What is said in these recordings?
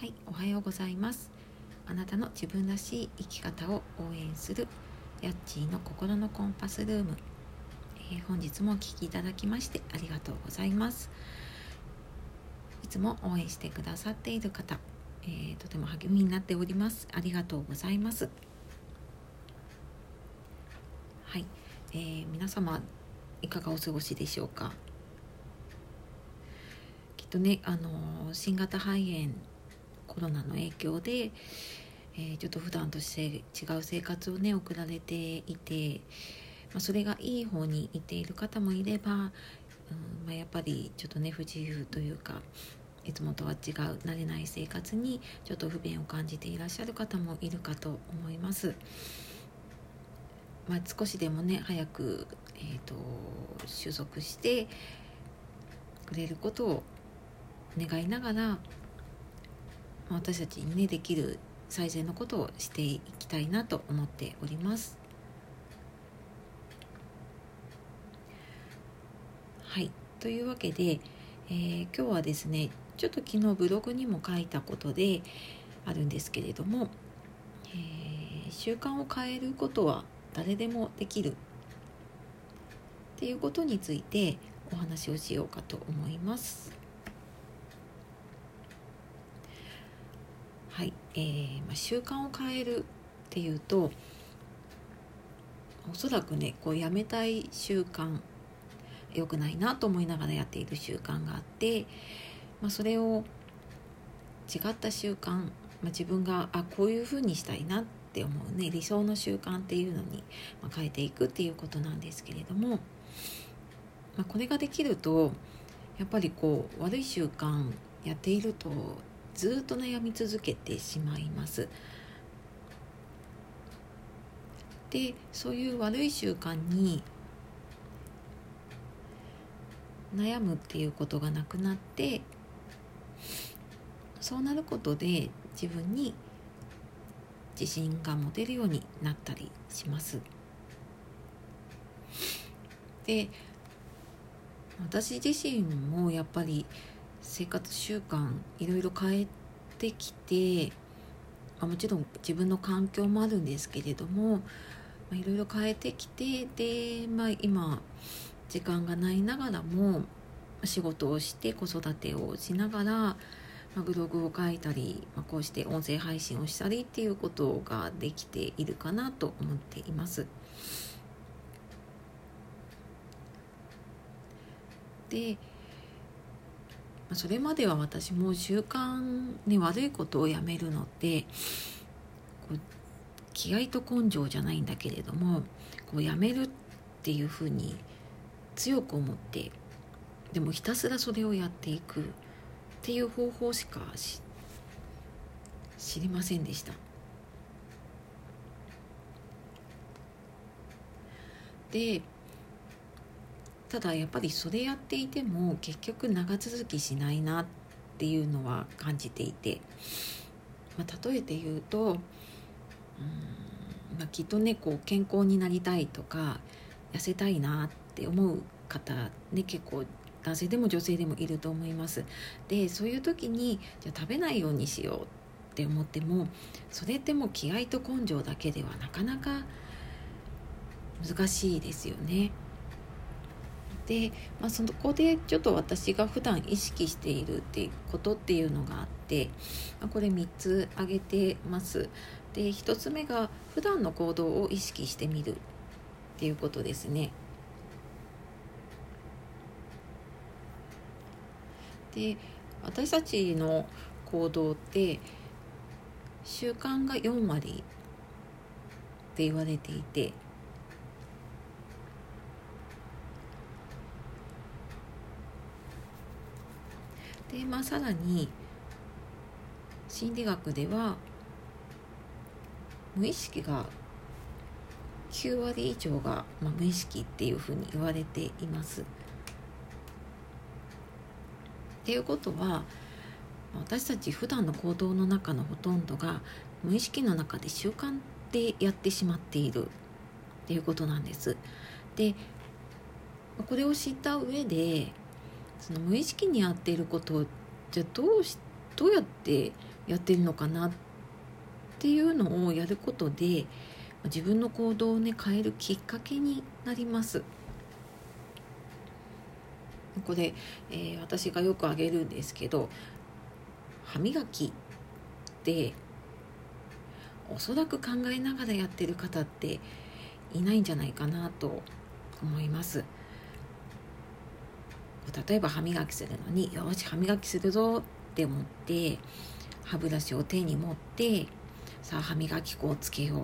はい、おはようございます。あなたの自分らしい生き方を応援するヤッチーの心のコンパスルーム。えー本日もお聞きいただきましてありがとうございます。いつも応援してくださっている方、えーとても励みになっております。ありがとうございます。はい、えー皆様いかがお過ごしでしょうか？きっとね、あの新型肺炎コロナの影響で、えーちょっと普段として違う生活をね送られていて、まあ、それがいい方にいている方もいれば、うんまあ、やっぱりちょっとね不自由というかいつもとは違う慣れない生活にちょっと不便を感じていらっしゃる方もいるかと思います。まあ、少しでもね早く、えー、と収束してくれることを願いながら私たちにねできる最善のことをしていきたいなと思っております。はいというわけで、えー今日はですねちょっと昨日ブログにも書いたことであるんですけれども、えー習慣を変えることは誰でもできるっていうことについてお話をしようかと思います。はい、えーまあ、習慣を変えるっていうとおそらくねこうやめたい習慣良くないなと思いながらやっている習慣があって、まあ、それを違った習慣、まあ、自分があこういうふうにしたいなって思うね理想の習慣っていうのに、変えていくっていうことなんですけれども、まあ、これができるとやっぱりこう悪い習慣やっているとずっと悩み続けてしまいます。でそういう悪い習慣に悩むっていうことがなくなってそうなることで自分に自信が持てるようになったりします。で私自身もやっぱり生活習慣いろいろ変えてきてあもちろん自分の環境もあるんですけれどもいろいろ変えてきてで、まあ、今時間がないながらも仕事をして子育てをしながら、まあ、ブログを書いたり、まあ、こうして音声配信をしたりっていうことができているかなと思っています。でそれまでは私も習慣に悪いことをやめるのってこう気合と根性じゃないんだけれどもこうやめるっていうふうに強く思ってでもひたすらそれをやっていくっていう方法しかし知りませんでした。でただやっぱりそれやっていても結局長続きしないなっていうのは感じていて、まあ、例えて言うとうん、まあ、きっとねこう健康になりたいとか痩せたいなって思う方ね結構男性でも女性でもいると思います。でそういう時にじゃ食べないようにしようって思ってもそれってもう気合と根性だけではなかなか難しいですよね。で、まあ、そこでちょっと私が普段意識しているっていうことっていうのがあって、まあ、これ3つ挙げてます。で1つ目が普段の行動を意識してみるっていうことですね。で私たちの行動って習慣が4割って言われていてでまあさらに心理学では無意識が9割以上が、まあ、無意識っていうふうに言われています。っていうことは私たち普段の行動の中のほとんどが無意識の中で習慣でやってしまっているっていうことなんです。でこれを知った上でその無意識にやっていることをじゃどうしどうやってやってるのかなっていうのをやることで自分の行動をね変えるきっかけになります。これ、えー、私がよくあげるんですけど歯磨きっておそらく考えながらやってる方っていないんじゃないかなと思います。例えば歯磨きするのによし歯磨きするぞって思って歯ブラシを手に持ってさあ歯磨き粉をつけよう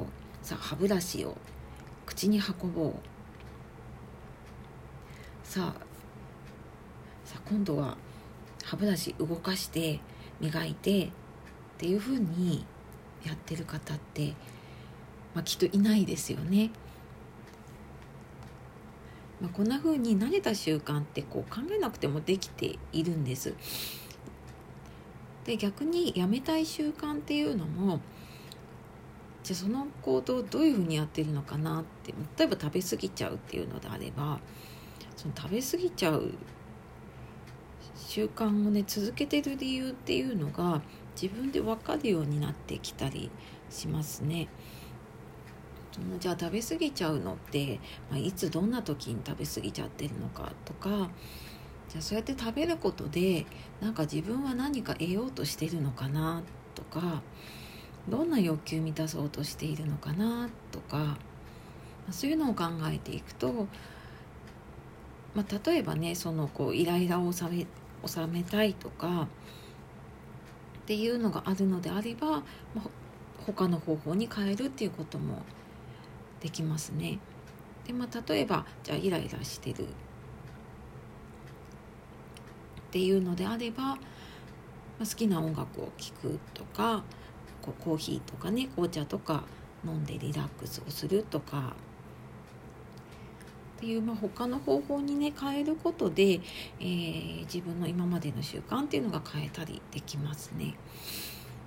さあ歯ブラシを口に運ぼうさあさあ今度は歯ブラシ動かして磨いてっていうふうにやってる方って、まあ、きっといないですよね。まあ、こんな風に慣れた習慣ってこう考えなくてもできているんです。で逆にやめたい習慣っていうのもじゃあその行動どういうふうにやってるのかなって例えば食べ過ぎちゃうっていうのであればその食べ過ぎちゃう習慣をね続けてる理由っていうのが自分で分かるようになってきたりしますね。じゃあ食べ過ぎちゃうのって、まあ、いつどんな時に食べ過ぎちゃってるのかとかじゃあそうやって食べることでなんか自分は何か得ようとしてるのかなとかどんな欲求満たそうとしているのかなとか、ま、そういうのを考えていくと、まあ、例えばねそのこうイライラを収め収めたいとかっていうのがあるのであれば、まあ、他の方法に変えるっていうこともできますね。でまあ、例えばじゃあイライラしてるっていうのであれば、まあ、好きな音楽を聴くとかこうコーヒーとかね紅茶とか飲んでリラックスをするとかっていう、まあ、他の方法にね変えることで、えー、自分の今までの習慣っていうのが変えたりできますね。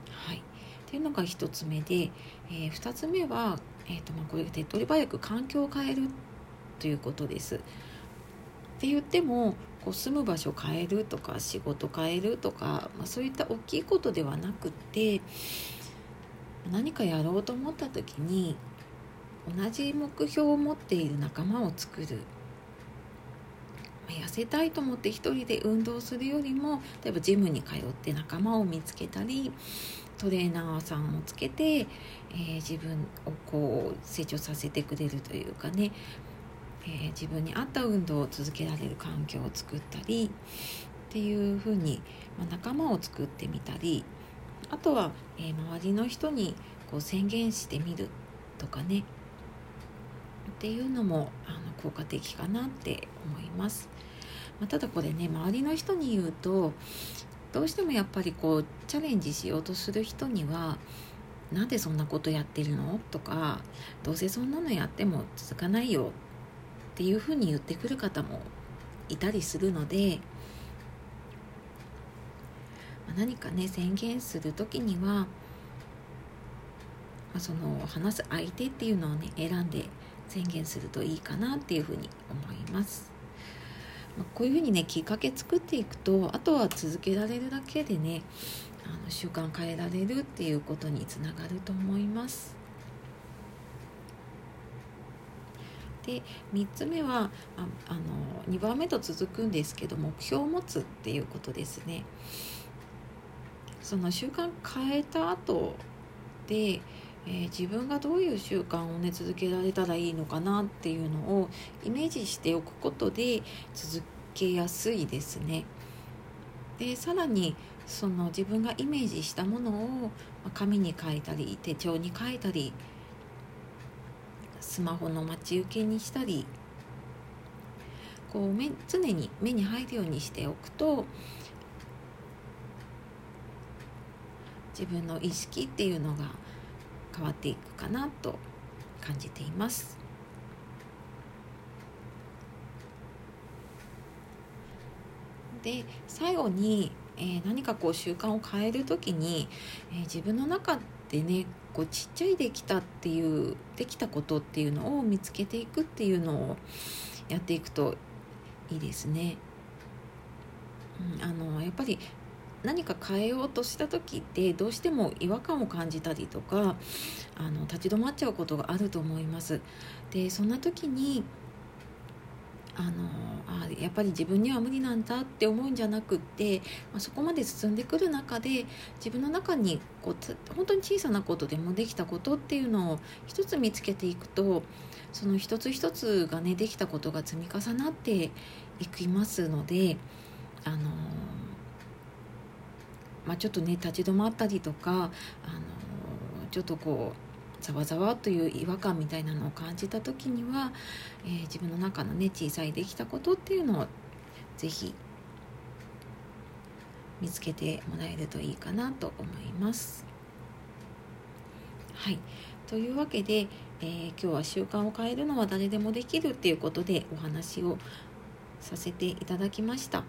はい、っていうのが1つ目で、えー、2つ目はえーとまあ、これ手っ取り早く環境を変えるということです。って言ってもこう住む場所変えるとか仕事変えるとか、まあ、そういった大きいことではなくて何かやろうと思った時に同じ目標を持っている仲間を作る痩せたいと思って一人で運動するよりも例えばジムに通って仲間を見つけたりトレーナーさんをつけて、えー、自分をこう成長させてくれるというかね、えー、自分に合った運動を続けられる環境を作ったりっていうふうに、まあ、仲間を作ってみたりあとは、えー、周りの人にこう宣言してみるとかねっていうのもあの効果的かなって思います。まあ、ただこれね周りの人に言うとどうしてもやっぱりこうチャレンジしようとする人には「なんでそんなことやってるの?」とか「どうせそんなのやっても続かないよ」っていうふうに言ってくる方もいたりするので何かね宣言する時には、その話す相手っていうのをね選んで宣言するといいかなっていうふうに思います。まこういうふうにねきっかけ作っていくとあとは続けられるだけでねあの習慣変えられるっていうことにつながると思います。で3つ目はああの2番目と続くんですけど目標を持つっていうことですね。その習慣変えた後でえー、自分がどういう習慣をね続けられたらいいのかなっていうのをイメージしておくことで続けやすいですね。でさらにその自分がイメージしたものを紙に書いたり手帳に書いたりスマホの待ち受けにしたりこう目常に目に入るようにしておくと自分の意識っていうのが変わっていくかなと感じています。で最後に、えー、何かこう習慣を変える時に、えー、自分の中でねこうちっちゃいできたっていうできたことっていうのを見つけていくっていうのをやっていくといいですね。うん、あのやっぱり何か変えようとした時ってどうしても違和感を感じたりとかあの立ち止まっちゃうことがあると思います。でそんな時にあのあやっぱり自分には無理なんだって思うんじゃなくって、まあ、そこまで進んでくる中で自分の中にこう本当に小さなことでもできたことっていうのを一つ見つけていくとその一つ一つがねできたことが積み重なっていきますのであのまあ、ちょっとね立ち止まったりとかあのちょっとこうざわざわという違和感みたいなのを感じた時には、えー、自分の中のね小さいできたことっていうのを是非見つけてもらえるといいかなと思います。はいというわけで、えー、今日は習慣を変えるのは誰でもできるっていうことでお話をさせていただきました。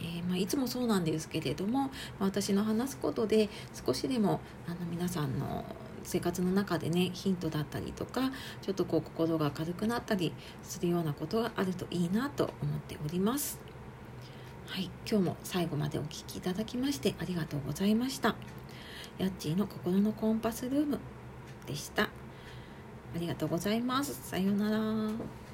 えー、まあ、いつもそうなんですけれども、私の話すことで少しでもあの皆さんの生活の中でねヒントだったりとかちょっとこう心が軽くなったりするようなことがあるといいなと思っております。はい、今日も最後までお聴きいただきましてありがとうございました。ヤッチーの心のコンパスルームでした。ありがとうございます。さようなら。